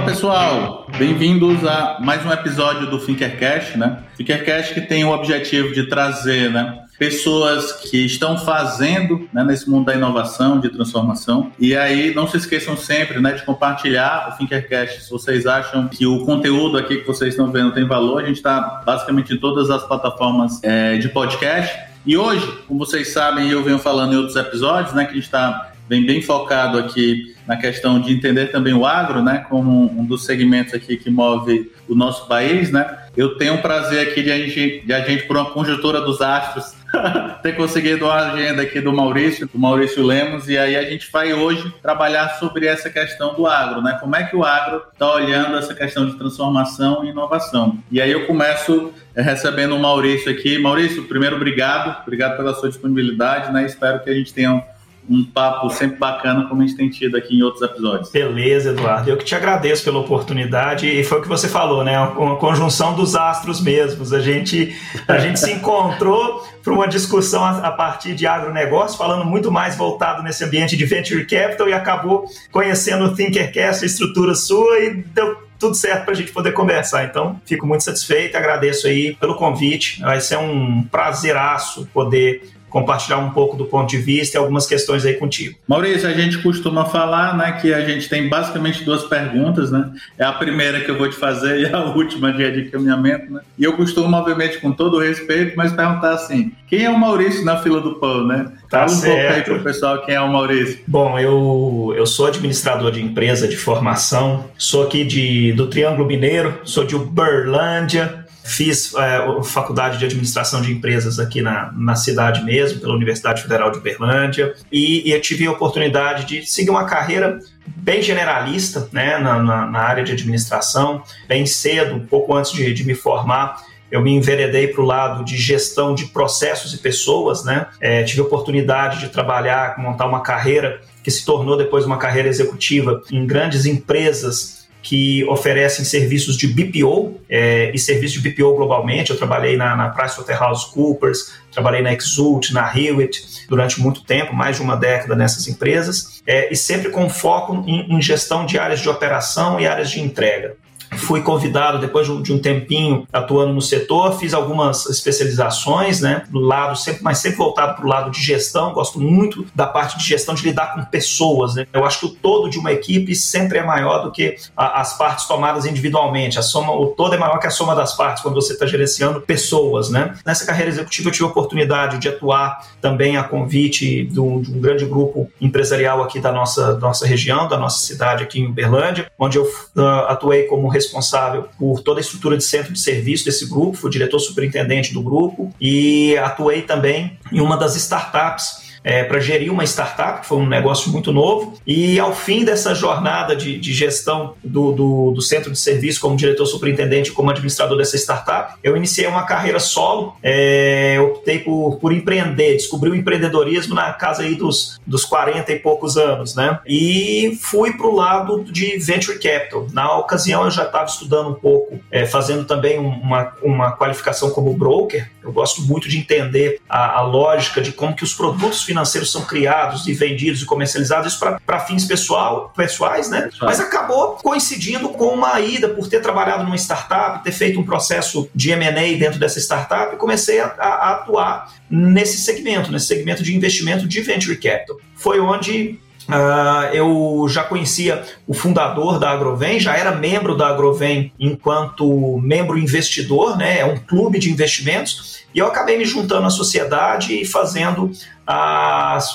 Fala pessoal, bem-vindos a mais um episódio do Thinkercast, né? Thinkercast que tem o objetivo de trazer, né, pessoas que estão fazendo né, nesse mundo da inovação, de transformação. E aí, não se esqueçam sempre né, de compartilhar o Thinkercast. Se vocês acham que o conteúdo aqui que vocês estão vendo tem valor, a gente está basicamente em todas as plataformas é, de podcast. E hoje, como vocês sabem, eu venho falando em outros episódios, né, que a gente está bem, bem focado aqui na questão de entender também o agro, né, como um dos segmentos aqui que move o nosso país, né. Eu tenho o prazer aqui de a gente, de a gente por uma conjuntura dos astros, ter conseguido uma agenda aqui do Maurício, do Maurício Lemos, e aí a gente vai hoje trabalhar sobre essa questão do agro, né? Como é que o agro está olhando essa questão de transformação e inovação. E aí eu começo eh, recebendo o Maurício aqui. Maurício, primeiro, obrigado, obrigado pela sua disponibilidade, né? Espero que a gente tenha um papo sempre bacana, como a gente tem tido aqui em outros episódios. Beleza, Eduardo. Eu que te agradeço pela oportunidade e foi o que você falou, né? Uma conjunção dos astros mesmos. A gente, a gente se encontrou para uma discussão a, partir de agronegócio, falando muito mais voltado nesse ambiente de venture capital e acabou conhecendo o Thinkercast, a estrutura sua e deu tudo certo para a gente poder conversar. Então, fico muito satisfeito, agradeço aí pelo convite. Vai ser um prazeraço poder compartilhar um pouco do ponto de vista e algumas questões aí contigo. Maurício, a gente costuma falar, né, que a gente tem basicamente duas perguntas, né? É a primeira que eu vou te fazer e a última de encaminhamento, né? E eu costumo, obviamente, com todo o respeito, mas perguntar assim: quem é o Maurício na fila do pão, né? Tá Fala um certo. pouco aí para o pessoal quem é o Maurício. Bom, eu, eu sou administrador de empresa de formação, sou aqui de, do Triângulo Mineiro, sou de Uberlândia, Fiz é, faculdade de administração de empresas aqui na, na cidade mesmo, pela Universidade Federal de Uberlândia, e, e tive a oportunidade de seguir uma carreira bem generalista né, na, na, na área de administração, bem cedo, um pouco antes de, de me formar eu me enveredei para o lado de gestão de processos e pessoas, né? É, tive a oportunidade de trabalhar, montar uma carreira que se tornou depois uma carreira executiva em grandes empresas que oferecem serviços de BPO é, e serviços de BPO globalmente. Eu trabalhei na, na PricewaterhouseCoopers, trabalhei na Exult, na Hewitt durante muito tempo, mais de uma década nessas empresas, é, e sempre com foco em, em gestão de áreas de operação e áreas de entrega fui convidado depois de um tempinho atuando no setor, fiz algumas especializações, né, do lado sempre, mas sempre voltado para o lado de gestão. Gosto muito da parte de gestão de lidar com pessoas. Né? Eu acho que o todo de uma equipe sempre é maior do que a, as partes tomadas individualmente. A soma, o todo é maior que a soma das partes quando você está gerenciando pessoas, né? Nessa carreira executiva eu tive a oportunidade de atuar também a convite do, de um grande grupo empresarial aqui da nossa, nossa região, da nossa cidade aqui em Uberlândia, onde eu uh, atuei como responsável por toda a estrutura de centro de serviço desse grupo, fui diretor superintendente do grupo e atuei também em uma das startups é, para gerir uma startup, que foi um negócio muito novo. E ao fim dessa jornada de, de gestão do, do, do, centro de serviço, como diretor superintendente, como administrador dessa startup, eu iniciei uma carreira solo. É, optei por, por empreender, descobri o empreendedorismo na casa aí dos, dos 40 e poucos anos, né? E fui para o lado de venture capital. Na ocasião, eu já estava estudando um pouco, é, fazendo também uma, uma qualificação como broker. Eu gosto muito de entender a, a lógica de como que os produtos financeiros são criados e vendidos e comercializados, para fins pessoal, pessoais, né? Mas acabou coincidindo com uma ida por ter trabalhado numa startup, ter feito um processo de M&A dentro dessa startup e comecei a, a atuar nesse segmento, nesse segmento de investimento de venture capital. Foi onde Uh, eu já conhecia o fundador da Agrovem, já era membro da Agrovem enquanto membro investidor, né? É um clube de investimentos. E eu acabei me juntando à sociedade e fazendo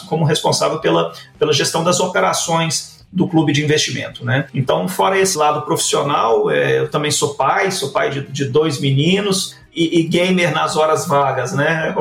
como responsável pela, pela gestão das operações do clube de investimento, né? Então, fora esse lado profissional, é, eu também sou pai, sou pai de, de dois meninos, e, e, gamer nas horas vagas, né?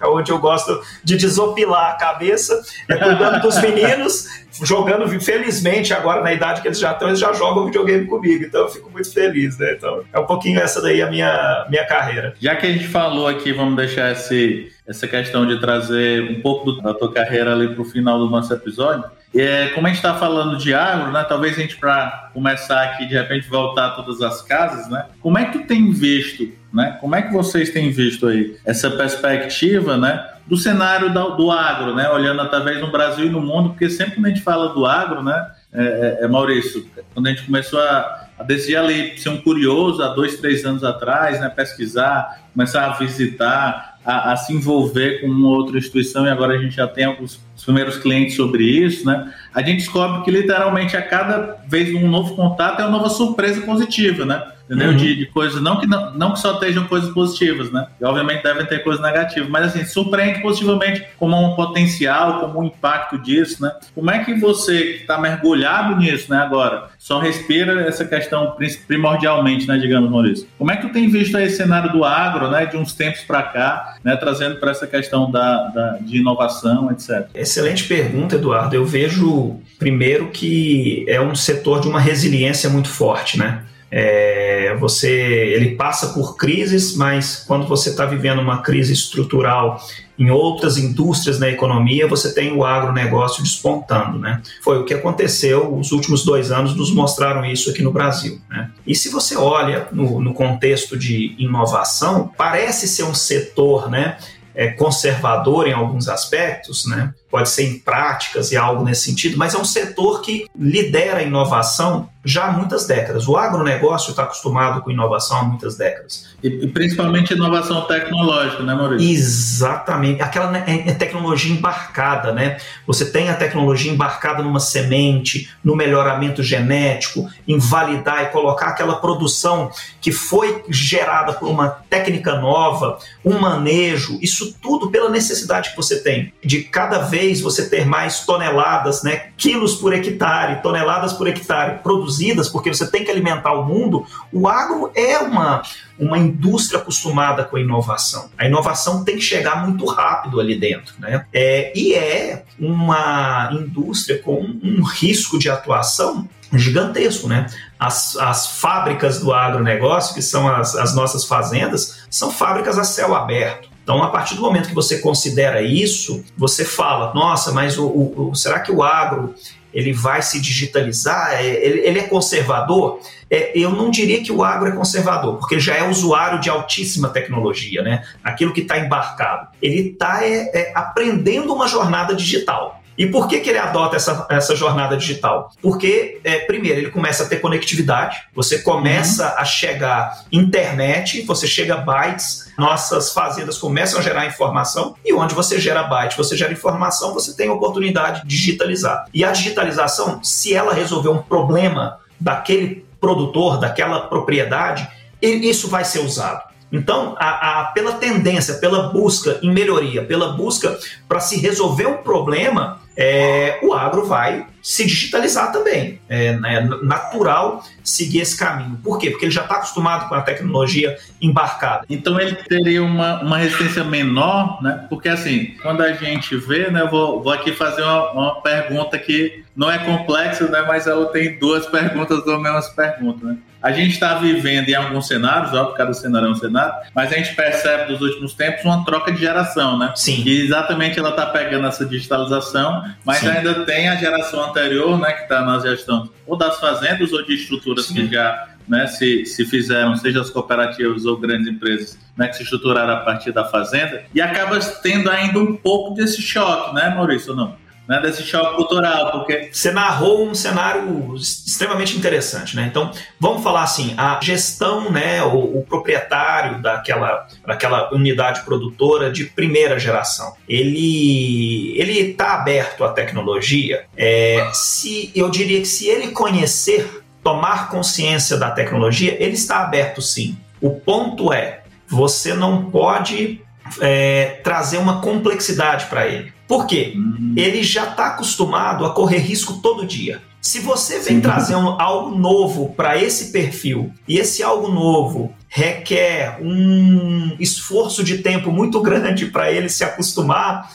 É onde eu gosto de desopilar a cabeça, é cuidando dos meninos, jogando, felizmente, agora na idade que eles já estão, eles já jogam videogame comigo, então eu fico muito feliz, né? Então é um pouquinho essa daí a minha, minha carreira. Já que a gente falou aqui, vamos deixar esse, essa questão de trazer um pouco da tua carreira ali para o final do nosso episódio. É, como a gente está falando de agro, né, talvez a gente, para começar aqui, de repente voltar a todas as casas, né, como é que tu tem visto, né, como é que vocês têm visto aí essa perspectiva né, do cenário do, do agro, né, olhando talvez no Brasil e no mundo, porque sempre que a gente fala do agro, né, é, é, Maurício, quando a gente começou a, a decidir ali, ser um curioso há dois, três anos atrás, né, pesquisar, começar a visitar, a, a, se envolver com uma outra instituição e agora a gente já tem alguns primeiros clientes sobre isso, né? A gente descobre que literalmente a cada vez um novo contato é uma nova surpresa positiva, né? Entendeu? Uhum. De, de, coisas, não que, não, não que só estejam coisas positivas, né? E obviamente devem ter coisas negativas, mas assim, surpreende positivamente como um potencial, como um impacto disso, né? Como é que você que está mergulhado nisso, né, agora, só respira essa questão primordialmente, né, digamos, Maurício? Como é que tu tem visto esse cenário do agro, né, de uns tempos para cá, né, trazendo para essa questão da, da, de inovação, etc? Excelente pergunta, Eduardo. Eu vejo, primeiro, que é um setor de uma resiliência muito forte, né? É, você ele passa por crises, mas quando você está vivendo uma crise estrutural em outras indústrias na economia, você tem o agronegócio despontando, né? Foi o que aconteceu, os últimos dois anos nos mostraram isso aqui no Brasil, né? E se você olha no, no contexto de inovação, parece ser um setor, né? É, conservador em alguns aspectos, né? Pode ser em práticas e algo nesse sentido, mas é um setor que lidera a inovação já há muitas décadas. O agronegócio está acostumado com inovação há muitas décadas. E, e principalmente inovação tecnológica, né, Maurício? Exatamente. Aquela né, é, é tecnologia embarcada, né? Você tem a tecnologia embarcada numa semente, no melhoramento genético, em validar e colocar aquela produção que foi gerada por uma técnica nova, um manejo, isso tudo pela necessidade que você tem de cada vez vez você ter mais toneladas, né, quilos por hectare, toneladas por hectare produzidas, porque você tem que alimentar o mundo, o agro é uma, uma indústria acostumada com a inovação. A inovação tem que chegar muito rápido ali dentro, né? É, e é uma indústria com um risco de atuação gigantesco, né? As, as fábricas do agronegócio, que são as, as nossas fazendas, são fábricas a céu aberto. Então, a partir do momento que você considera isso, você fala, nossa, mas o, o, o será que o agro ele vai se digitalizar? É, ele, ele, é conservador? É, eu não diria que o agro é conservador, porque já é usuário de altíssima tecnologia, né? Aquilo que está embarcado. Ele está é, é, aprendendo uma jornada digital. E por que, que ele adota essa, essa jornada digital? Porque, é, primeiro, ele começa a ter conectividade, você começa uhum. a chegar internet, você chega bytes, nossas fazendas começam a gerar informação, e onde você gera byte, você gera informação, você tem a oportunidade de digitalizar. E a digitalização, se ela resolver um problema daquele produtor, daquela propriedade, isso vai ser usado. Então, a, a, pela tendência, pela busca em melhoria, pela busca para se resolver um problema, é, o agro vai se digitalizar também. É, é natural seguir esse caminho. Por quê? Porque ele já está acostumado com a tecnologia embarcada. Então ele teria uma, uma resistência menor, né? Porque assim, quando a gente vê, né? Eu vou, vou aqui fazer uma, uma pergunta que não é complexa, né? Mas ela tem duas perguntas ou mesmas perguntas, né? A gente está vivendo em alguns cenários, óbvio, cada cenário é um cenário, mas a gente percebe nos últimos tempos uma troca de geração, né? Sim. E exatamente ela está pegando essa digitalização, mas Sim. ainda tem a geração anterior, né, que está na gestão ou das fazendas ou de estruturas Sim. que já né, se, se fizeram, seja as cooperativas ou grandes empresas, né, que se estruturaram a partir da fazenda, e acaba tendo ainda um pouco desse choque, né, Maurício, ou não? Né, desse choque cultural, porque você narrou um cenário extremamente interessante, né? Então, vamos falar assim, a gestão, né, o, o proprietário daquela, daquela unidade produtora de primeira geração, ele ele está aberto à tecnologia. É, se eu diria que se ele conhecer, tomar consciência da tecnologia, ele está aberto sim. O ponto é, você não pode é, trazer uma complexidade para ele. Por quê? Uhum. Ele já está acostumado a correr risco todo dia. Se você vem Sim. trazer um, algo novo para esse perfil e esse algo novo requer um esforço de tempo muito grande para ele se acostumar,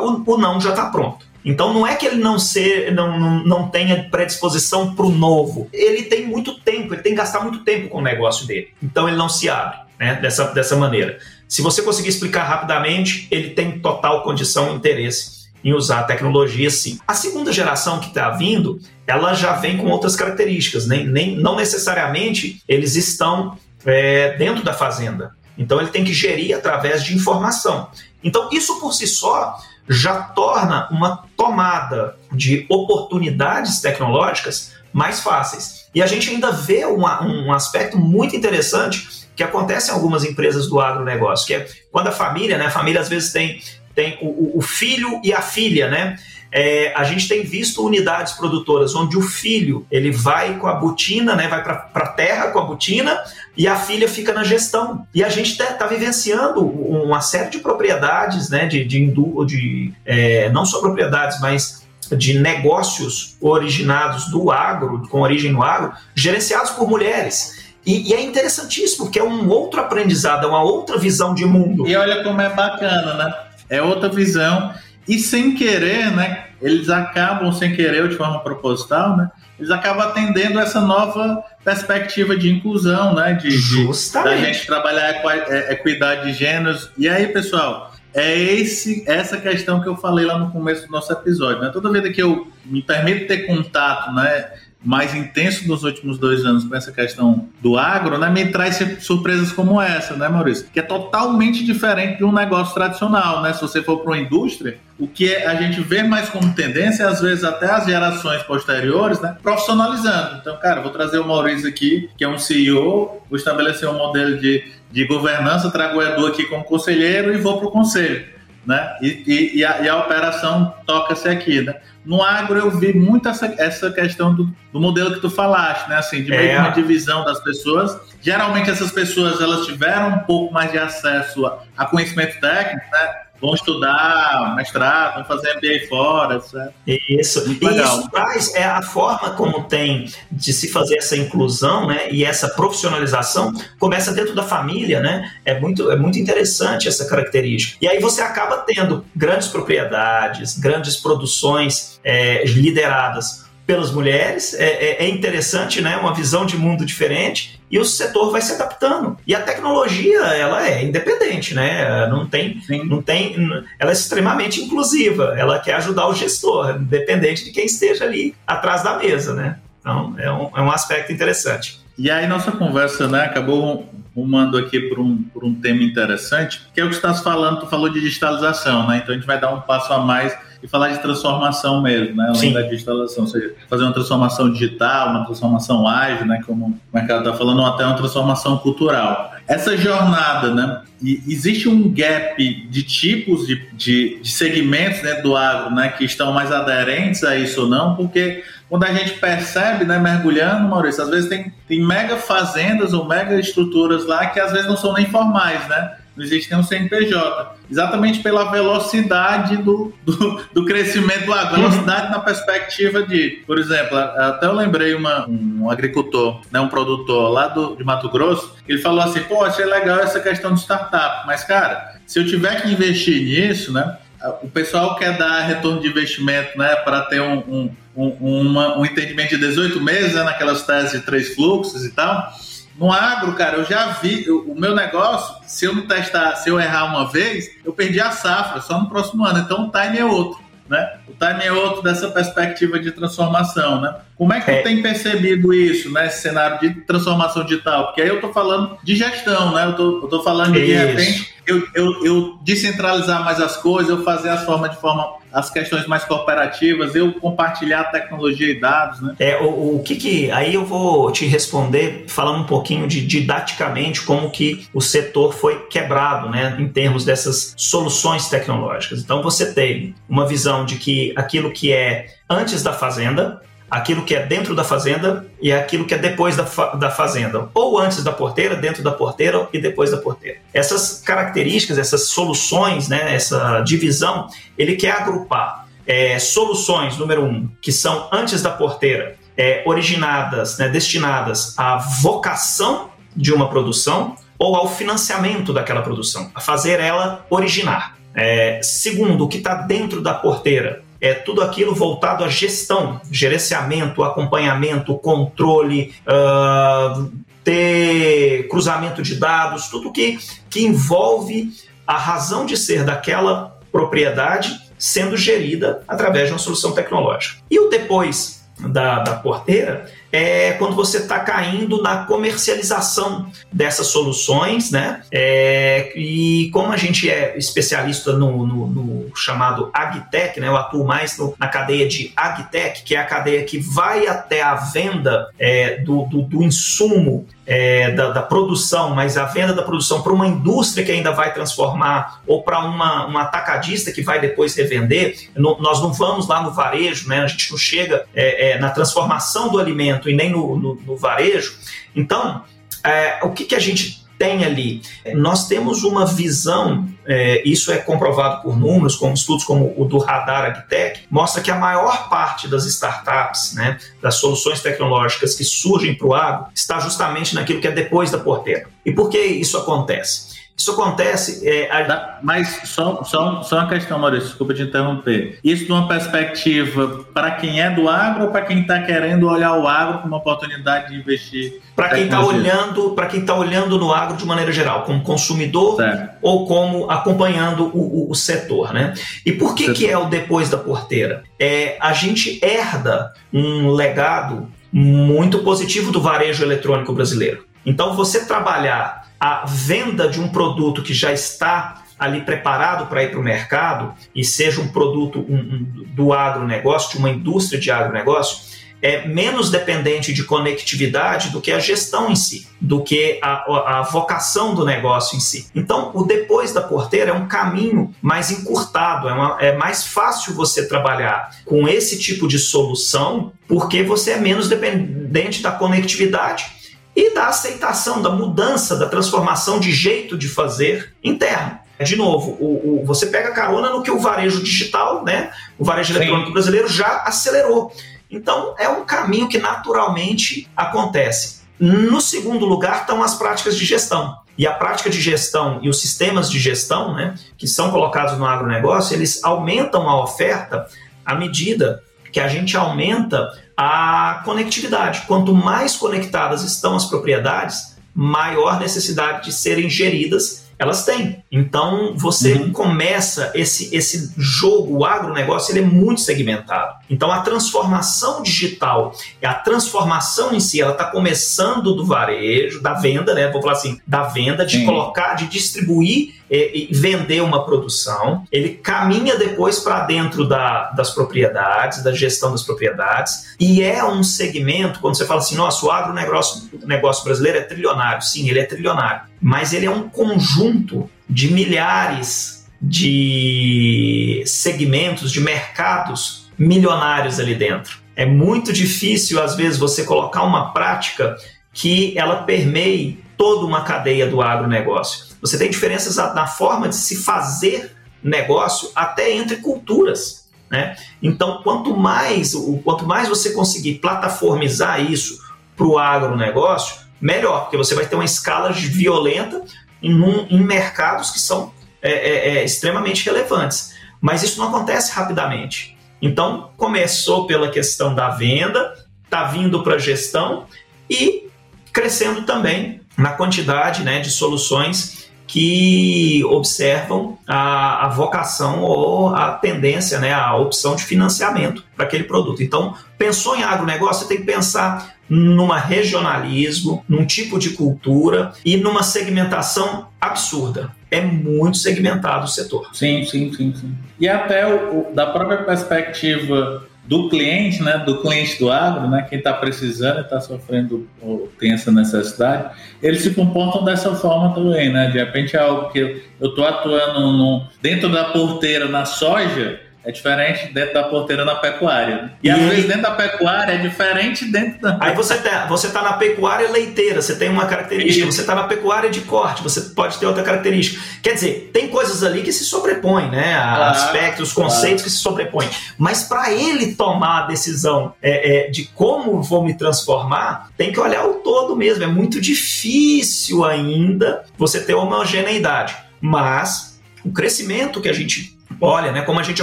o, o não já está pronto. Então não é que ele não ser, não, não, não tenha predisposição para o novo. Ele tem muito tempo, ele tem que gastar muito tempo com o negócio dele. Então ele não se abre né, dessa, dessa maneira. Se você conseguir explicar rapidamente, ele tem total condição e interesse em usar a tecnologia sim. A segunda geração que está vindo, ela já vem com outras características, nem, nem, não necessariamente eles estão é, dentro da fazenda. Então ele tem que gerir através de informação. Então isso por si só já torna uma tomada de oportunidades tecnológicas mais fáceis. E a gente ainda vê uma, um aspecto muito interessante que acontece em algumas empresas do agronegócio, que é quando a família, né, a família às vezes tem, tem o, o filho e a filha, né? É, a gente tem visto unidades produtoras onde o filho ele vai com a botina, né, vai para a terra com a botina e a filha fica na gestão. E a gente está tá vivenciando uma série de propriedades, né, de, de, de é, não só propriedades, mas de negócios originados do agro, com origem no agro, gerenciados por mulheres. E, e, é interessantíssimo, porque é um outro aprendizado, é uma outra visão de mundo. E olha como é bacana, né? É outra visão. E sem querer, né? Eles acabam, sem querer ou de forma proposital, né? Eles acabam atendendo essa nova perspectiva de inclusão, né? De, Justamente. de da gente trabalhar a equidade de gêneros. E aí, pessoal, é esse, essa questão que eu falei lá no começo do nosso episódio. Né? Toda vez que eu me permito ter contato né, mais intenso nos últimos dois anos com essa questão do agro, né, me traz surpresas como essa, né, Maurício? Que é totalmente diferente de um negócio tradicional, né? Se você for para uma indústria, o que a gente vê mais como tendência, às vezes até as gerações posteriores, né, profissionalizando. Então, cara, vou trazer o Maurício aqui, que é um CEO, vou estabelecer um modelo de, de governança, trago o Edu aqui como conselheiro e vou para o conselho né? E, e, e, a, e a, operação toca-se aqui, né? No agro eu vi muito essa, essa questão do, do modelo que tu falaste, né? Assim, de meio é. uma divisão das pessoas. Geralmente essas pessoas elas tiveram um pouco mais de acesso a, a conhecimento técnico, né? Vão estudar mestrado, vão fazer MBA fora, certo? Isso. Muito e legal. isso traz é a forma como tem de se fazer essa inclusão, né? E essa profissionalização começa dentro da família, né? É muito, é muito interessante essa característica. E aí você acaba tendo grandes propriedades, grandes produções é, lideradas pelas mulheres. É, é, é, interessante, né? Uma visão de mundo diferente e o setor vai se adaptando. E a tecnologia, ela é independente, né? Não tem, não tem, ela é extremamente inclusiva. Ela quer ajudar o gestor, independente de quem esteja ali atrás da mesa, né? Então é um, é um aspecto interessante. E aí nossa conversa, né, acabou rumando aqui por um, por um tema interessante, que é o que você está falando, tu falou de digitalização, né? Então a gente vai dar um passo a mais e falar de transformação mesmo, né? Além da digitalização, ou seja, fazer uma transformação digital, uma transformação ágil, né? Como o mercado está falando, ou até uma transformação cultural. Essa jornada, né? E existe um gap de tipos de, de, de segmentos dentro do agro, né? Que estão mais aderentes a isso ou não, porque quando a gente percebe, né, mergulhando, Maurício, às vezes tem, tem mega fazendas ou mega estruturas lá que às vezes não são nem formais, né? Não existe nenhum CNPJ. Exatamente pela velocidade do, do, do crescimento agro, velocidade na perspectiva de, por exemplo, até eu lembrei uma, um agricultor, né, um produtor lá do, de Mato Grosso, ele falou assim, pô, achei legal essa questão de startup, mas cara, se eu tiver que investir nisso, né, o pessoal quer dar retorno de investimento, né, para ter um, um, um, uma, um entendimento de 18 meses, né, naquelas teses de três fluxos e tal, no agro, cara, eu já vi eu, o meu negócio, se eu não testar, se eu errar uma vez, eu perdi a safra só no próximo ano. Então o time é outro, né? O time é outro dessa perspectiva de transformação, né? Como é que é. tu tem percebido isso, né? Esse cenário de transformação digital? Porque aí eu tô falando de gestão, né? Eu tô, eu tô falando de, de repente eu, eu, eu, descentralizar mais as coisas, eu fazer as formas de forma as questões mais cooperativas, eu compartilhar tecnologia e dados, né? É, o, o que que aí eu vou te responder falando um pouquinho de didaticamente como que o setor foi quebrado, né, em termos dessas soluções tecnológicas. Então você tem uma visão de que aquilo que é antes da fazenda, aquilo que é dentro da fazenda e aquilo que é depois da, fa da fazenda, ou antes da porteira, dentro da porteira e depois da porteira. Essas características, essas soluções, né, essa divisão, ele quer agrupar é, soluções, número um, que são antes da porteira, é, originadas, né, destinadas à vocação de uma produção ou ao financiamento daquela produção, a fazer ela originar. É, segundo, o que está dentro da porteira, é tudo aquilo voltado à gestão, gerenciamento, acompanhamento, controle, uh, ter cruzamento de dados, tudo que, que envolve a razão de ser daquela propriedade sendo gerida através de uma solução tecnológica. E o depois da, da porteira é quando você está caindo na comercialização dessas soluções, né? É, e como a gente é especialista no, no, no chamado AgTech, né? Eu atuo mais no, na cadeia de AgTech, que é a cadeia que vai até a venda é, do, do, do, insumo é, da, da, produção, mas a venda da produção para uma indústria que ainda vai transformar ou para uma, uma atacadista que vai depois revender, nós não vamos lá no varejo, né? a gente não chega é, é, na transformação do alimento e nem no, no, no varejo. Então, é, o que, que a gente tem ali? Nós temos uma visão, é, isso é comprovado por números, como estudos como o do Radar Agtech, mostra que a maior parte das startups, né, das soluções tecnológicas que surgem para o agro, está justamente naquilo que é depois da porteira. E por que isso acontece? Isso acontece. É, a... Mas só, só, só uma questão, Maurício, desculpa te interromper. Isso de uma perspectiva para quem é do agro ou para quem está querendo olhar o agro como uma oportunidade de investir? Para quem está olhando, para quem está olhando no agro de maneira geral, como consumidor certo. ou como acompanhando o, o, o, setor, né? E por que, que é o depois da porteira? É, a gente herda um legado muito positivo do varejo eletrônico brasileiro. Então, você trabalhar a venda de um produto que já está ali preparado para ir para o mercado e seja um produto um, um, do agronegócio, de uma indústria de agronegócio, é menos dependente de conectividade do que a gestão em si, do que a, a, vocação do negócio em si. Então, o depois da porteira é um caminho mais encurtado, é, uma, é mais fácil você trabalhar com esse tipo de solução, porque você é menos dependente da conectividade e da aceitação, da mudança, da transformação de jeito de fazer interno. De novo, o, o, você pega carona no que o varejo digital, né, o varejo Sim. eletrônico brasileiro já acelerou. Então, é um caminho que naturalmente acontece. No segundo lugar estão as práticas de gestão. E a prática de gestão e os sistemas de gestão, né, que são colocados no agronegócio, eles aumentam a oferta à medida que a gente aumenta a conectividade. Quanto mais conectadas estão as propriedades, maior necessidade de serem geridas elas têm. Então você uhum. começa esse, esse jogo, o agronegócio, ele é muito segmentado. Então a transformação digital, a transformação em si, ela está começando do varejo, da venda, né? Vou falar assim, da venda, de Sim. colocar, de distribuir e, vender uma produção. Ele caminha depois para dentro da, das propriedades, da gestão das propriedades, e é um segmento, quando você fala assim, nossa, o agronegócio negócio brasileiro é trilionário. Sim, ele é trilionário mas ele é um conjunto de milhares de segmentos, de mercados milionários ali dentro. É muito difícil, às vezes, você colocar uma prática que ela permeie toda uma cadeia do agronegócio. Você tem diferenças na forma de se fazer negócio até entre culturas. Né? Então, quanto mais, quanto mais você conseguir plataformizar isso para o agronegócio, melhor, porque você vai ter uma escala violenta em, um, em mercados que são é, é, é, extremamente relevantes. Mas isso não acontece rapidamente. Então, começou pela questão da venda, está vindo para a gestão e crescendo também na quantidade né, de soluções que observam a, a, vocação ou a tendência, né, a opção de financiamento para aquele produto. Então, pensou em agronegócio, você tem que pensar numa regionalismo, num tipo de cultura e numa segmentação absurda. É muito segmentado o setor. Sim, sim, sim, sim. E até o, da própria perspectiva do cliente, né, do cliente do agro, né, quem está precisando, está sofrendo ou tem essa necessidade, eles se comportam dessa forma também, né? De repente é algo que eu estou atuando no, dentro da porteira na soja, é diferente dentro da porteira na pecuária. Né? E, e às vezes dentro da pecuária é diferente dentro da. Aí você tá, você tá na pecuária leiteira, você tem uma característica, Isso. você está na pecuária de corte, você pode ter outra característica. Quer dizer, tem coisas ali que se sobrepõem, né? Aspectos, conceitos claro. que se sobrepõem. Mas para ele tomar a decisão é, é, de como vou me transformar, tem que olhar o todo mesmo. É muito difícil ainda você ter homogeneidade. Mas o crescimento que a gente olha, né, como a gente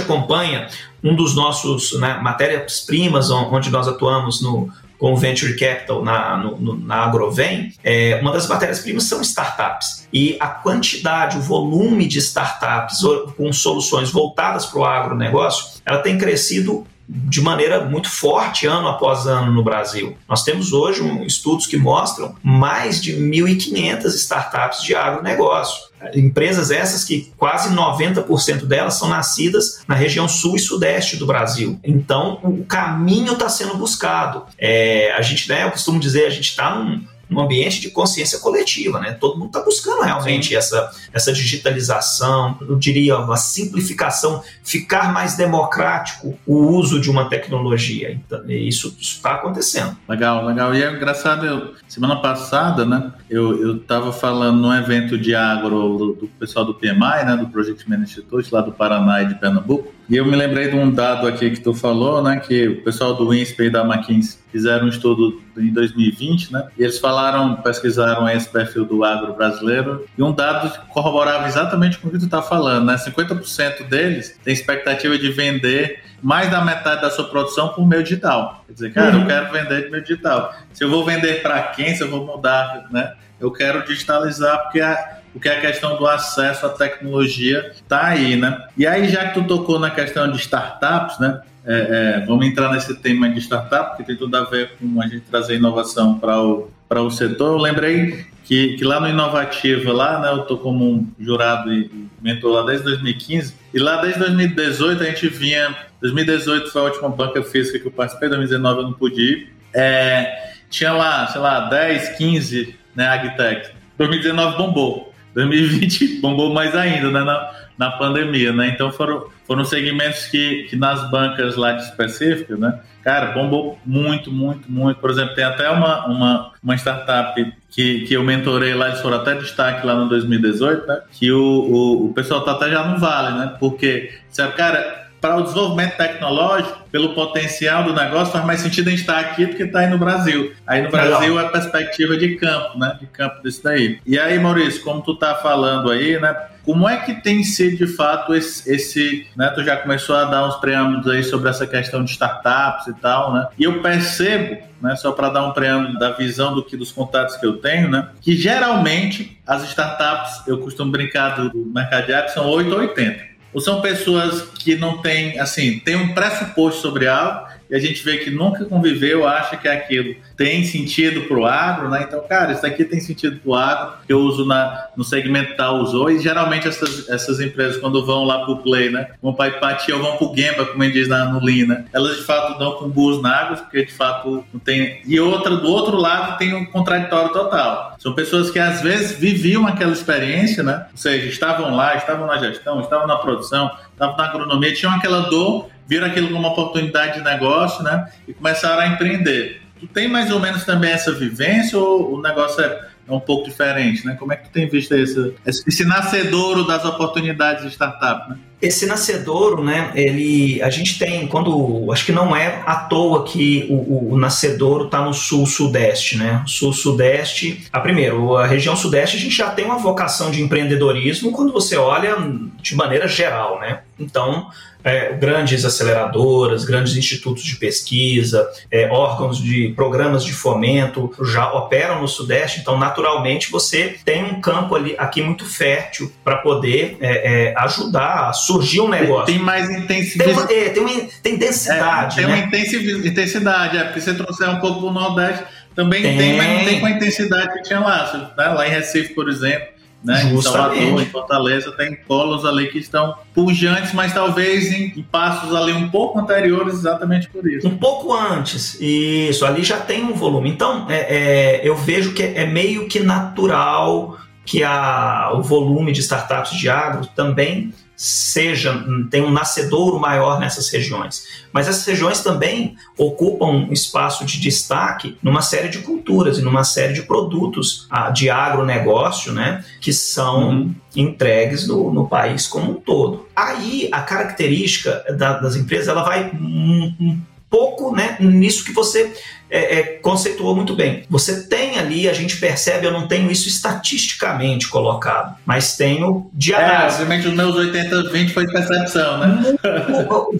acompanha um dos nossos né, matérias-primas onde nós atuamos no, com o Venture Capital na, no, na Agrovem, é, uma das matérias-primas são startups. E a quantidade, o volume de startups com soluções voltadas para o agronegócio, ela tem crescido de maneira muito forte ano após ano no Brasil. Nós temos hoje um, estudos que mostram mais de 1.500 startups de agronegócio. Empresas essas que quase 90% delas são nascidas na região sul e sudeste do Brasil. Então, o caminho está sendo buscado. É, a gente, né, eu costumo dizer, a gente está num, num ambiente de consciência coletiva, né? Todo mundo está buscando realmente essa, essa digitalização, eu diria uma simplificação, ficar mais democrático o uso de uma tecnologia. Então, isso está acontecendo. Legal, legal. E é engraçado, eu, semana passada, né? Eu estava falando num evento de agro do, do, pessoal do PMI, né? Do Project Man Institute, lá do Paraná e de Pernambuco. E eu me lembrei de um dado aqui que tu falou, né? Que o pessoal do INSPE e da McKinsey fizeram um estudo em 2020, né? E eles falaram, pesquisaram esse perfil do agro brasileiro e um dado corroborava exatamente com o que tu está falando, né? 50% deles tem expectativa de vender mais da metade da sua produção por meio digital. Quer dizer, cara, uhum. eu quero vender de meio digital. Se eu vou vender para quem, se eu vou mudar, né? Eu quero digitalizar porque a, porque a questão do acesso à tecnologia está aí, né? E aí, já que tu tocou na questão de startups, né? É, é, vamos entrar nesse tema de startup, porque tem tudo a ver com a gente trazer inovação para o, o setor. Eu lembrei que, que lá no Inovativa, lá, né, eu estou como um jurado e mentor lá desde 2015, e lá desde 2018 a gente vinha. 2018 foi a última banca física que eu participei, 2019 eu não pude ir. É, tinha lá, sei lá, 10, 15 né, agtech. 2019 bombou. 2020 bombou mais ainda, né, na, na pandemia, né? Então foram, foram segmentos que, que nas bancas lá de específicas, né? Cara, bombou muito, muito, muito. Por exemplo, tem até uma, uma, uma startup que, que eu mentorei lá, eles foram até destaque lá no 2018, né? Que o, o, o pessoal tá até já no vale, né? Porque, sabe, cara, para o desenvolvimento tecnológico, pelo potencial do negócio, faz mais sentido a gente estar aqui do que estar aí no Brasil. Aí no Brasil é a perspectiva de campo, né? De campo desse daí. E aí, Maurício, como tu tá falando aí, né? Como é que tem sido de fato esse, esse, né? Tu já começou a dar uns preâmbulos aí sobre essa questão de startups e tal, né? E eu percebo, né? Só para dar um preâmbulo da visão do que dos contatos que eu tenho, né? Que geralmente as startups, eu costumo brincar do mercado de apps, são 8 ou 80 ou são pessoas que não têm, assim, tem um pressuposto sobre algo a gente vê que nunca conviveu, acha que aquilo tem sentido para o agro, né? Então, cara, isso aqui tem sentido para o agro, eu uso na, no segmento tal, usou, e geralmente essas, essas empresas, quando vão lá para o Play, né? Vão para Empatia ou vão para o Gemba, como diz na, Lean, né? Elas de fato dão com burros na água, porque de fato não tem. E outra, do outro lado, tem um contraditório total. São pessoas que às vezes viviam aquela experiência, né? Ou seja, estavam lá, estavam na gestão, estavam na produção, estavam na agronomia, tinham aquela dor viram aquilo como uma oportunidade de negócio, né? E começaram a empreender. Tu tem mais ou menos também essa vivência ou o negócio é, é um pouco diferente, né? Como é que tu tem visto esse, esse nascedouro das oportunidades de startup, né? Esse nascedouro, né, ele, a gente tem, quando, acho que não é à toa que o, o, o nascedouro está no sul-sudeste, né, sul-sudeste, a primeiro, a região sudeste a gente já tem uma vocação de empreendedorismo quando você olha de maneira geral, né, então é, grandes aceleradoras, grandes institutos de pesquisa, é, órgãos de programas de fomento já operam no Sudeste, então naturalmente você tem um campo ali aqui muito fértil para poder é, é, ajudar a surgir um negócio. Tem mais intensidade. Tem, é, tem, uma, tem densidade. tem né? uma intensidade, é, porque você trouxer um pouco do Nordeste, também tem. tem, mas não tem com a intensidade que tinha lá. Né? Lá em Recife, por exemplo, né? Em Salvador, em Fortaleza, tem polos ali que estão pujantes, mas talvez em, em, passos ali um pouco anteriores, exatamente por isso. Um pouco antes, isso, ali já tem um volume. Então, é, é, eu vejo que é meio que natural que a, o volume de startups de agro também seja tem um nascedouro maior nessas regiões. Mas essas regiões também ocupam um espaço de destaque numa série de culturas e numa série de produtos ah, de agronegócio, né, que são uhum. entregues no, no, país como um todo. Aí a característica da, das empresas ela vai um, um pouco né, nisso que você é, é, conceituou muito bem. Você tem ali, a gente percebe, eu não tenho isso estatisticamente colocado, mas tenho diagrama. É, obviamente os meus 80-20 foi percepção, né?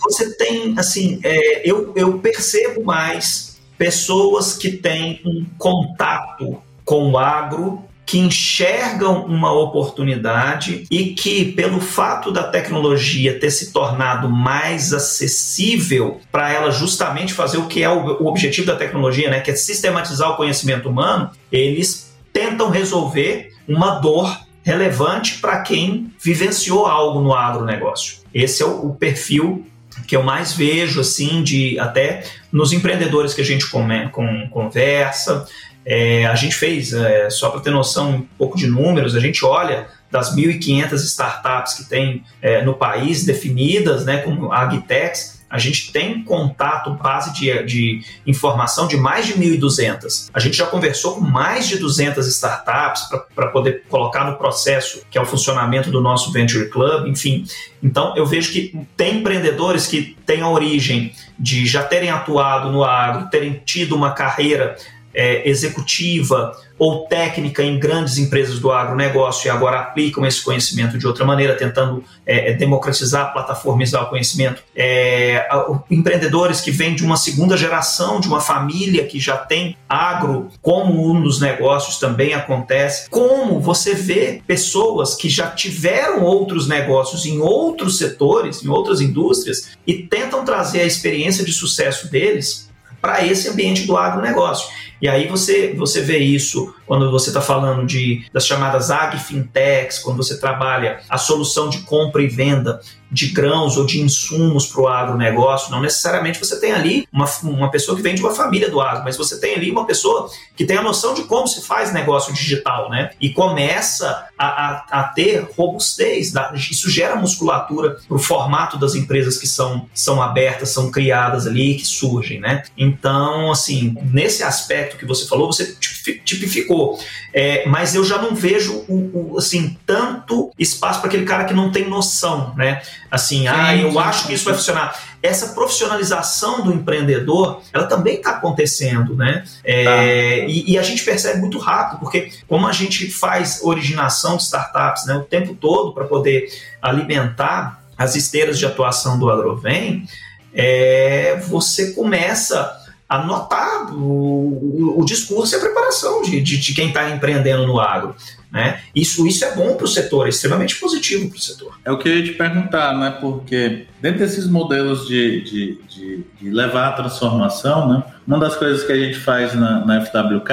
Você tem, assim, é, eu, eu percebo mais pessoas que têm um contato com o agro que enxergam uma oportunidade e que, pelo fato da tecnologia ter se tornado mais acessível para ela justamente fazer o que é o, objetivo da tecnologia, né, que é sistematizar o conhecimento humano, eles tentam resolver uma dor relevante para quem vivenciou algo no agronegócio. Esse é o, perfil que eu mais vejo, assim, de até nos empreendedores que a gente come, com, conversa. É, a gente fez, é, só para ter noção um pouco de números, a gente olha das 1.500 startups que tem é, no país definidas né, como agtechs, a gente tem contato, base de, de informação de mais de 1.200. A gente já conversou com mais de 200 startups para poder colocar no processo que é o funcionamento do nosso Venture Club, enfim. Então, eu vejo que tem empreendedores que têm a origem de já terem atuado no agro, terem tido uma carreira é, executiva ou técnica em grandes empresas do agronegócio e agora aplicam esse conhecimento de outra maneira, tentando é, é democratizar, plataformizar o conhecimento. É, empreendedores que vêm de uma segunda geração, de uma família que já tem agro como um dos negócios também acontece. Como você vê pessoas que já tiveram outros negócios em outros setores, em outras indústrias, e tentam trazer a experiência de sucesso deles para esse ambiente do agronegócio. E aí você, você vê isso quando você está falando de, das chamadas agfintechs, quando você trabalha a solução de compra e venda de grãos ou de insumos para o agronegócio, não necessariamente você tem ali uma, uma pessoa que vem de uma família do agro, mas você tem ali uma pessoa que tem a noção de como se faz negócio digital, né? E começa a, a, a ter robustez, isso gera musculatura para o formato das empresas que são, são abertas, são criadas ali, que surgem, né? Então, assim, nesse aspecto que você falou, você tipificou, é, mas eu já não vejo o, o assim tanto espaço para aquele cara que não tem noção, né? Assim, sim, ah, eu sim, acho sim. que isso vai funcionar. Essa profissionalização do empreendedor, ela também está acontecendo, né? É, tá. e, e, a gente percebe muito rápido, porque como a gente faz originação de startups né, o tempo todo para poder alimentar as esteiras de atuação do Agrovem, é, você começa a notar o, o, o discurso e a preparação de, de, de quem está empreendendo no agro. Né? Isso, isso é bom para o setor, é extremamente positivo para o setor. É o que eu ia te perguntar, né? porque dentro desses modelos de, de, de, de levar a transformação, né? uma das coisas que a gente faz na, na, FWK,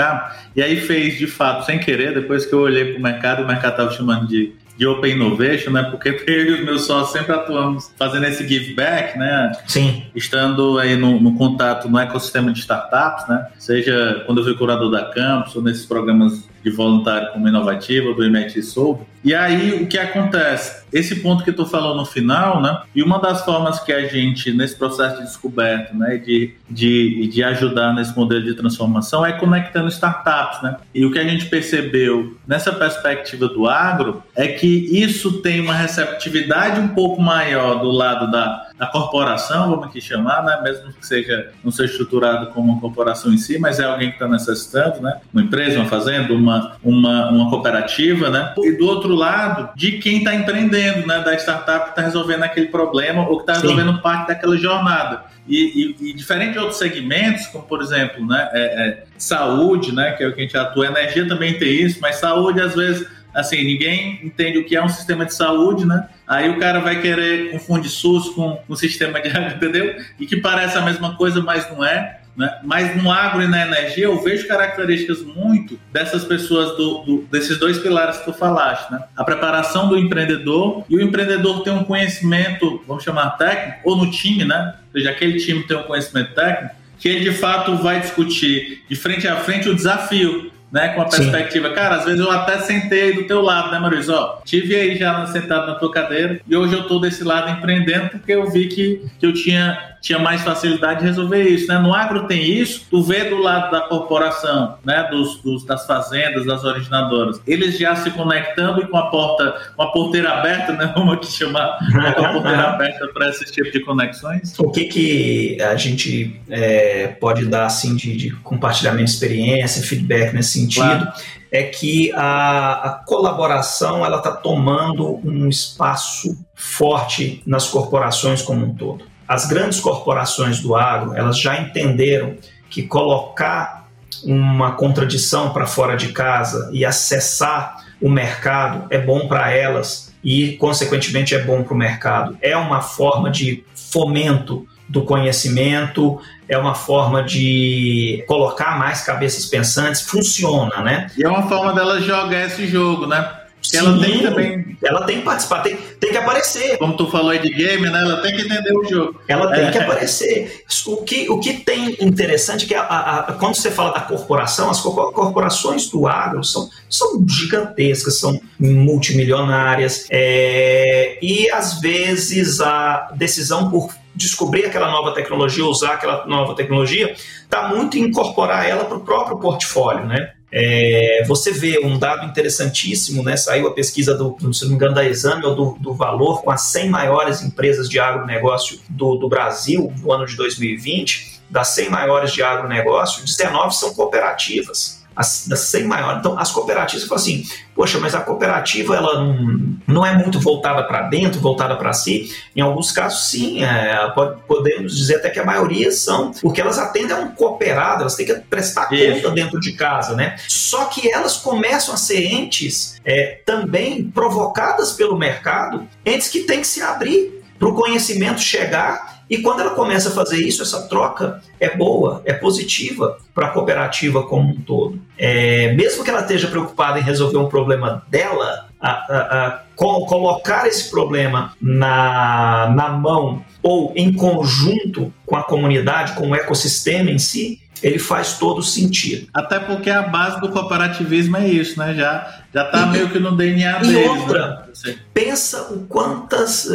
e aí fez de fato sem querer, depois que eu olhei para o mercado, o mercado estava chamando de de Open Innovation, né? Porque eu e os meus sócios sempre atuamos fazendo esse give back, né? Sim. Estando aí no, no, contato no ecossistema de startups, né? Seja quando eu fui curador da campus ou nesses programas de voluntário como inovativa do MIT Soul. E aí o que acontece? Esse ponto que eu estou falando no final, né? E uma das formas que a gente, nesse processo de descoberta, né, de, de, de ajudar nesse modelo de transformação é conectando startups, né? E o que a gente percebeu nessa perspectiva do agro é que isso tem uma receptividade um pouco maior do lado da, da corporação, vamos aqui chamar, né? Mesmo que seja não seja estruturado como uma corporação em si, mas é alguém que está necessitando, né? Uma empresa, uma fazenda, uma uma, uma, cooperativa, né? E do outro lado, de quem está empreendendo, né? Da startup que está resolvendo aquele problema ou que está resolvendo parte daquela jornada. E, e, e, diferente de outros segmentos, como por exemplo, né, é, é, saúde, né, que é o que a gente atua, energia também tem isso, mas saúde às vezes assim, ninguém entende o que é um sistema de saúde, né? Aí o cara vai querer confundir SUS com um sistema de entendeu? E que parece a mesma coisa, mas não é. Né? Mas no agro e na energia eu vejo características muito dessas pessoas, do, do, desses dois pilares que tu falaste. Né? A preparação do empreendedor e o empreendedor tem um conhecimento, vamos chamar técnico, ou no time, né? ou seja, aquele time tem um conhecimento técnico, que ele de fato vai discutir de frente a frente o desafio né? Com a perspectiva, Sim. cara, às vezes eu até sentei do teu lado, né, Maurício? Ó, tive aí já sentado na tua cadeira e hoje eu tô desse lado empreendendo porque eu vi que, que eu tinha tinha mais facilidade de resolver isso. Né? No agro tem isso, tu vê do lado da corporação, né? dos, dos, das fazendas, das originadoras, eles já se conectando e com a porta, com a porteira aberta, né? vamos aqui chamar, com a porteira aberta para esse tipo de conexões. O que, que a gente é, pode dar assim de, de, compartilhamento de experiência, feedback nesse sentido? Claro. É que a, a colaboração ela está tomando um espaço forte nas corporações como um todo as grandes corporações do agro, elas já entenderam que colocar uma contradição para fora de casa e acessar o mercado é bom para elas e, consequentemente, é bom para o mercado. É uma forma de fomento do conhecimento, é uma forma de colocar mais cabeças pensantes, funciona, né? E é uma forma dela jogar esse jogo, né? Porque ela tem também. Ela tem que participar, tem, tem que aparecer. Como tu falou aí de game, né? Ela tem que entender o jogo. Ela tem é. que aparecer. O que, o que tem interessante é que a, a, quando você fala da corporação, as corporações do agro são, são gigantescas, são multimilionárias. É, e às vezes a decisão por descobrir aquela nova tecnologia, usar aquela nova tecnologia, está muito em incorporar ela para o próprio portfólio, né? É, você vê um dado interessantíssimo, né? Saiu a pesquisa do, se não me engano, da Exame ou do, do Valor com as 100 maiores empresas de agronegócio do, do Brasil no ano de 2020. Das 100 maiores de agronegócio, 19 são cooperativas as, das 100 maiores. Então, as cooperativas falam assim: poxa, mas a cooperativa ela não, não é muito voltada para dentro, voltada para si. Em alguns casos, sim, é, pode, podemos dizer até que a maioria são, porque elas atendem a um cooperado, elas têm que prestar conta dentro de casa, né? Só que elas começam a ser entes é, também provocadas pelo mercado, entes que têm que se abrir para o conhecimento chegar e quando ela começa a fazer isso, essa troca é boa, é positiva para a cooperativa como um todo. É, mesmo que ela esteja preocupada em resolver um problema dela, a, a, a, colocar esse problema na, na mão ou em conjunto com a comunidade, com o ecossistema em si, ele faz todo sentido. Até porque a base do cooperativismo é isso, né? Já já está meio que no DNA e deles. E outra, né? pensa o quantas,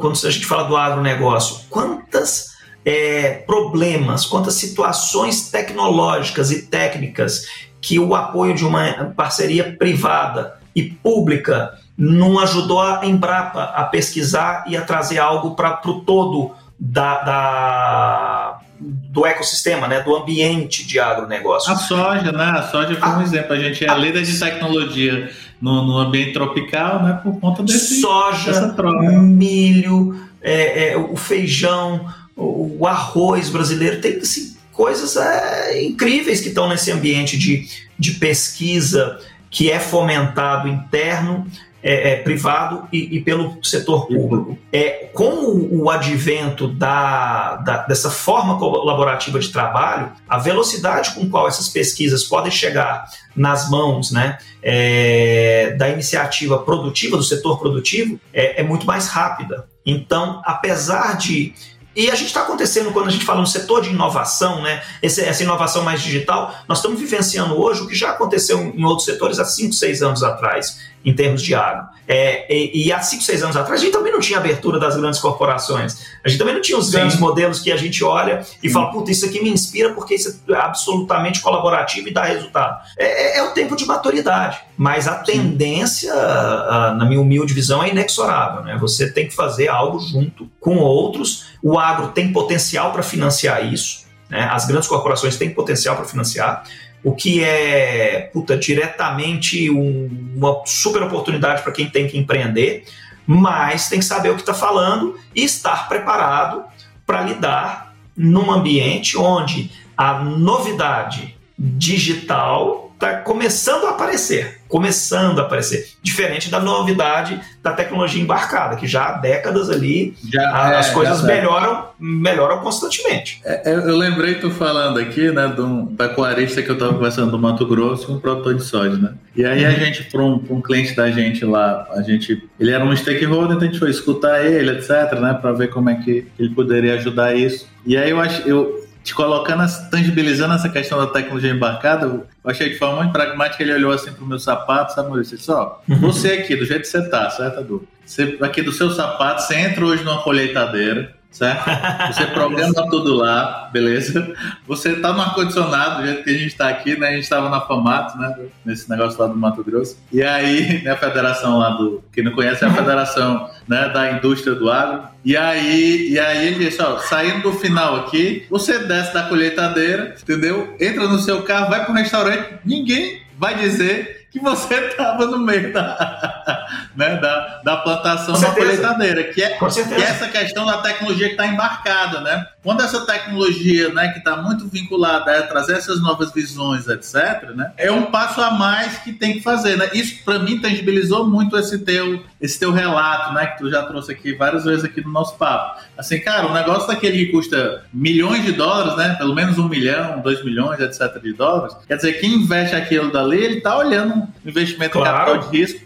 quando a gente fala do agronegócio, quantas é, problemas, quantas situações tecnológicas e técnicas que o apoio de uma parceria privada e pública não ajudou a Embrapa a pesquisar e a trazer algo para o todo da, da do ecossistema, né, do ambiente de agronegócio. A soja, né? A soja foi um a, exemplo. A gente é a, líder de tecnologia no, no, ambiente tropical, né, por conta desse soja, milho, é, é, o feijão, o, o, arroz brasileiro tem assim, coisas é, incríveis que estão nesse ambiente de, de pesquisa que é fomentado interno é, é, privado e, e, pelo setor público. É, com o, advento da, da, dessa forma colaborativa de trabalho, a velocidade com qual essas pesquisas podem chegar nas mãos né, é, da iniciativa produtiva, do setor produtivo, é, é muito mais rápida. Então, apesar de e a gente está acontecendo quando a gente fala no setor de inovação, né? Esse, essa inovação mais digital, nós estamos vivenciando hoje o que já aconteceu em outros setores há 5, 6 anos atrás em termos de água. É, e, e, há 5, 6 anos atrás, a gente também não tinha abertura das grandes corporações. A gente também não tinha os grandes modelos que a gente olha e fala, puta, isso aqui me inspira porque isso é absolutamente colaborativo e dá resultado. É, é, é o tempo de maturidade. Mas a tendência, a, na minha humilde visão, é inexorável. Né? Você tem que fazer algo junto com outros. O agro tem potencial para financiar isso. Né? As grandes corporações têm potencial para financiar o que é puta, diretamente um, uma super oportunidade para quem tem que empreender, mas tem que saber o que está falando e estar preparado para lidar num ambiente onde a novidade digital está começando a aparecer começando a aparecer. Diferente da novidade da tecnologia embarcada, que já há décadas ali já, as é, coisas já, melhoram, melhoram constantemente. É, é, eu lembrei tu falando aqui, né, do, da coarista que eu estava conversando do Mato Grosso com um produtor de soja, né? E aí a uhum. gente, para um, um, cliente da gente lá, a gente, ele era um stakeholder, então a gente foi escutar ele, etc, né, para ver como é que ele poderia ajudar isso. E aí eu acho, eu, te colocando, tangibilizando essa questão da tecnologia embarcada, eu achei de forma muito pragmática, ele olhou assim pro meu sapato, sabe, Maurício? Disse, ó, uhum. você aqui, do jeito que você tá, certo, Edu? Você, aqui do seu sapato, você entra hoje numa colheitadeira, certo? Você programa tudo lá, beleza? Você tá no ar-condicionado, do jeito que a gente tá aqui, né? A gente tava na FAMAT, né? Nesse negócio lá do Mato Grosso. E aí, né, a federação lá do... Quem não conhece é a federação né, da indústria do agro. E aí, e aí ele disse, ó, saindo do final aqui, você desce da colheitadeira, entendeu? Entra no seu carro, vai pro restaurante, ninguém vai dizer que você tava no meio da né, da, da plantação na colheitadeira, que é, que é essa questão da tecnologia que está embarcada, né? Quando essa tecnologia, né, que está muito vinculada a trazer essas novas visões, etc., né, é um passo a mais que tem que fazer, né? Isso para mim tangibilizou muito esse teu, esse teu relato, né, que tu já trouxe aqui várias vezes aqui no nosso papo. Assim, cara, um negócio daquele que custa milhões de dólares, né, pelo menos um milhão, dois milhões, etc. de dólares, quer dizer, quem investe aquilo dali, ele está olhando um investimento claro. em capital de risco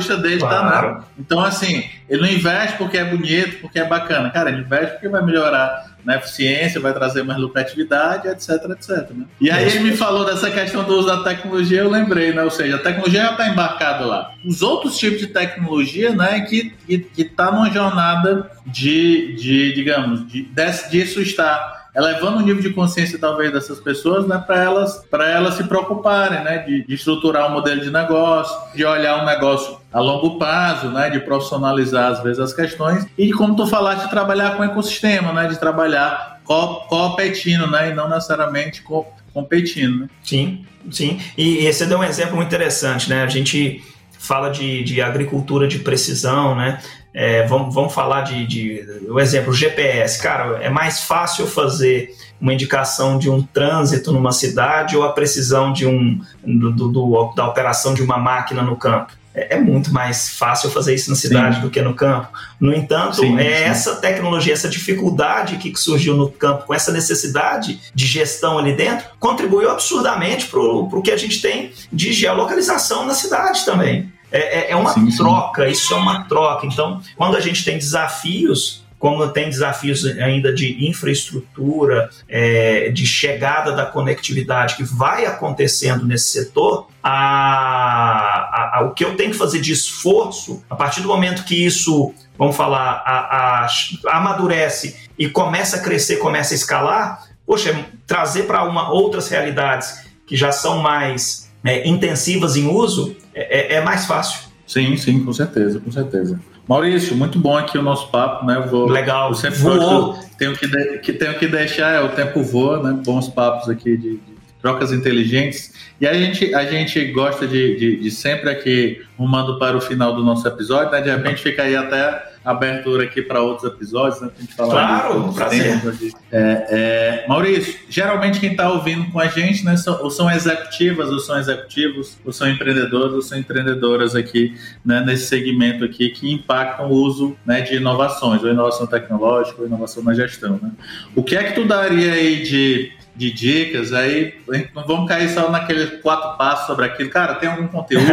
que a indústria dele está claro. Né? Então, assim, ele não investe porque é bonito, porque é bacana. Cara, ele investe porque vai melhorar na eficiência, vai trazer mais lucratividade, etc, etc. Né? E aí ele me falou dessa questão do uso da tecnologia, eu lembrei, né? Ou seja, a tecnologia já está embarcada lá. Os outros tipos de tecnologia, né, que que está numa jornada de, de digamos, de, desse, disso está elevando o nível de consciência talvez dessas pessoas, né, para elas para elas se preocuparem, né, de, de, estruturar um modelo de negócio, de olhar um negócio a longo prazo, né, de profissionalizar às vezes as questões e como tu falaste de trabalhar com o ecossistema, né, de trabalhar co competindo, né, e não necessariamente co competindo. Né? Sim, sim. E, e você deu um exemplo muito interessante, né? A gente fala de, de agricultura de precisão, né? É, vamos, vamos falar de, de o exemplo GPS. Cara, é mais fácil fazer uma indicação de um trânsito numa cidade ou a precisão de um do, do, da operação de uma máquina no campo. É, é muito mais fácil fazer isso na cidade sim. do que no campo. No entanto, sim, é essa tecnologia, essa dificuldade que surgiu no campo, com essa necessidade de gestão ali dentro, contribuiu absurdamente para o que a gente tem de geolocalização na cidade também. É, é, é uma sim, troca, sim. isso é uma troca. Então, quando a gente tem desafios, como tem desafios ainda de infraestrutura, é, de chegada da conectividade que vai acontecendo nesse setor, a, a, a, o que eu tenho que fazer de esforço, a partir do momento que isso, vamos falar, amadurece e começa a crescer, começa a escalar, poxa, trazer para outras realidades que já são mais é, intensivas em uso, é, é, é, mais fácil. Sim, sim, com certeza, com certeza. Maurício, muito bom aqui o nosso papo, né? Eu vou, Legal. Eu sempre Voou. tenho que, de, que tenho que deixar, é, o tempo voa, né? Bons papos aqui de, de trocas inteligentes. E a gente, a gente gosta de, de, de sempre aqui, rumando para o final do nosso episódio, né? De repente fica aí até abertura aqui para outros episódios, né? Pra gente falar claro, prazer. É, é, Maurício, geralmente quem está ouvindo com a gente, né, são, ou são executivas, ou são executivos, ou são empreendedores, ou são empreendedoras aqui, né, nesse segmento aqui, que impactam o uso né, de inovações, ou inovação tecnológica, ou inovação na gestão. Né? O que é que tu daria aí de de dicas, aí não vamos cair só naqueles quatro passos sobre aquilo. Cara, tem algum conteúdo,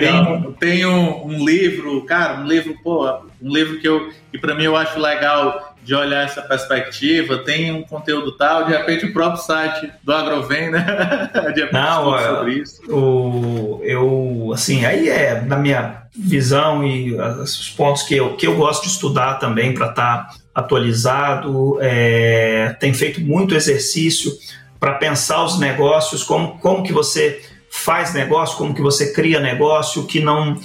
tem, tem um, um, livro, cara, um livro, pô, um livro que eu que para mim eu acho legal de olhar essa perspectiva, tem um conteúdo tal, de repente o próprio site do Agrovem, né? de repente não, sobre isso. O, eu, assim, aí é na minha visão e os pontos que eu, que eu gosto de estudar também para estar tá atualizado, é, tem feito muito exercício para pensar os negócios, como, como que você faz negócio, como que você cria negócio, que não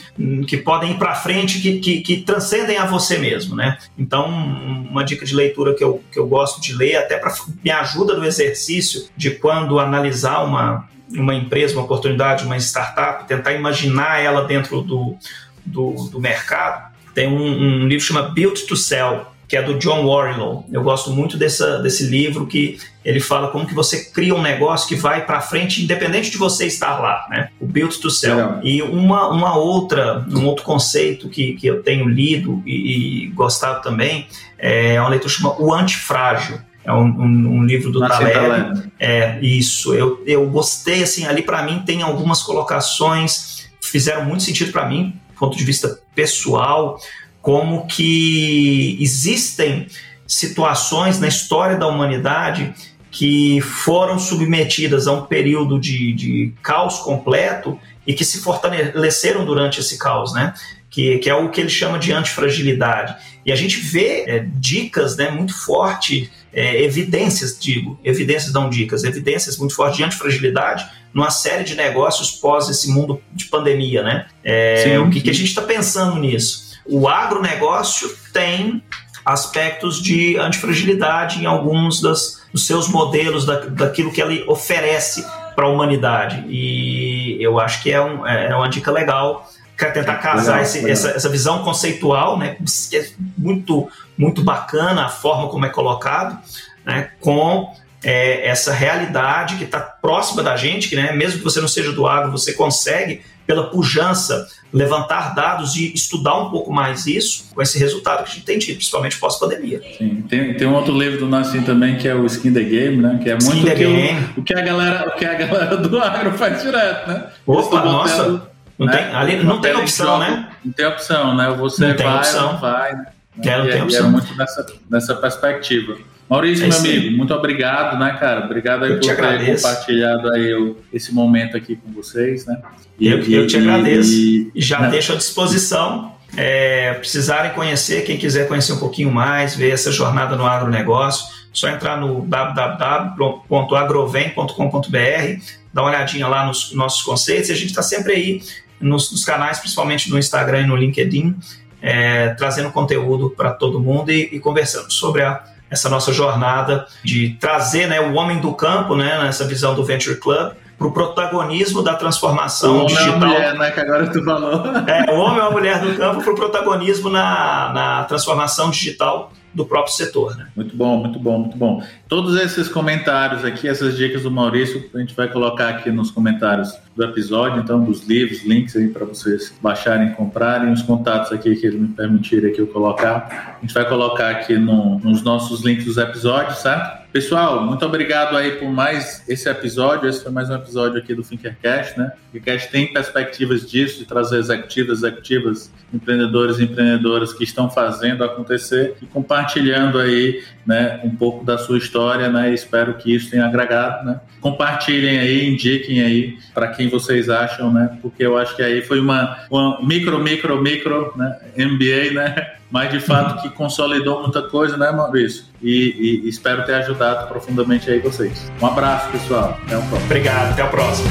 que podem ir para frente, que, que, que, transcendem a você mesmo, né? Então, uma dica de leitura que eu, que eu gosto de ler, até para me ajuda no exercício de quando analisar uma, uma empresa, uma oportunidade, uma startup, tentar imaginar ela dentro do, do, do mercado, tem um, um livro que chama Build to Sell, que é do John Warrilow. Eu gosto muito dessa, desse livro que ele fala como que você cria um negócio que vai para frente independente de você estar lá, né? O build to sell. E uma, uma outra, um outro conceito que, que eu tenho lido e, e gostado também é uma leitura chamada O Antifrágil. É um, um, um livro do Taleb. É isso. Eu, eu gostei assim. Ali para mim tem algumas colocações que fizeram muito sentido para mim, do ponto de vista pessoal como que existem situações na história da humanidade que foram submetidas a um período de, de caos completo e que se fortaleceram durante esse caos, né? Que, que, é o que ele chama de antifragilidade. E a gente vê é, dicas né, muito fortes, é, evidências, digo, evidências dão dicas, evidências muito fortes de antifragilidade numa série de negócios pós esse mundo de pandemia, né? É, sim, o que, que a gente está pensando nisso? O agronegócio tem aspectos de antifragilidade em alguns das, dos seus modelos, da, daquilo que ele oferece para a humanidade. E eu acho que é, um, é, é uma dica legal quer tentar casar legal, esse, legal. Essa, essa visão conceitual, né, que é muito, muito bacana a forma como é colocado, né, com é, essa realidade que está próxima da gente, que né, mesmo que você não seja do agro, você consegue, pela pujança, levantar dados e estudar um pouco mais isso, com esse resultado que a gente tem tido, principalmente pós-pandemia. Sim, tem, tem um outro livro do Nassim também, que é o Skin the Game, né? Que é muito o que, o, o, que a galera, o que a galera do agro faz direto, né? Opa, nossa! Não, né? tem, ali, não tem opção, né? Não tem opção, né? Você não vai opção. ou não vai, né? É, não e, tem opção. é muito nessa, nessa perspectiva. Maurício, é meu amigo, muito obrigado, né, cara? Obrigado aí eu por ter compartilhado aí esse momento aqui com vocês, né? E, eu, eu te e, agradeço. E, já né? deixo à disposição. É, precisarem conhecer, quem quiser conhecer um pouquinho mais, ver essa jornada no agronegócio, só entrar no www.agrovem.com.br, dar uma olhadinha lá nos nossos conceitos. E a gente está sempre aí nos, nos, canais, principalmente no Instagram e no LinkedIn, é, trazendo conteúdo para todo mundo e, e conversando sobre a essa nossa jornada de trazer né, o homem do campo, né, nessa visão do Venture Club, para o protagonismo da transformação o digital. É a mulher, né, que agora tu falou. É, o homem ou a mulher do campo para o protagonismo na, na transformação digital do próprio setor. Né? Muito bom, muito bom, muito bom. Todos esses comentários aqui, essas dicas do Maurício, a gente vai colocar aqui nos comentários do episódio, então, dos livros, links aí para vocês baixarem comprarem, os contatos aqui que ele me permitirem que eu colocar. A gente vai colocar aqui no, nos nossos links dos episódios, certo? Pessoal, muito obrigado aí por mais esse episódio. Esse foi mais um episódio aqui do Thinkercast, né? O Thinkercast tem perspectivas disso, de trazer executivos, executivas, empreendedores e empreendedoras que estão fazendo acontecer e compartilhando aí, né, um pouco da sua história, né? Espero que isso tenha agregado, né? Compartilhem aí, indiquem aí para quem vocês acham, né? Porque eu acho que aí foi uma, uma micro, micro, micro, né? MBA, né? Mas de fato que consolidou muita coisa, né, Maurício? E, e, espero ter ajudado profundamente aí vocês. Um abraço, pessoal. Até o próximo. Obrigado, até o próximo.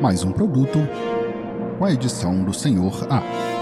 Mais um produto com a edição do Senhor A.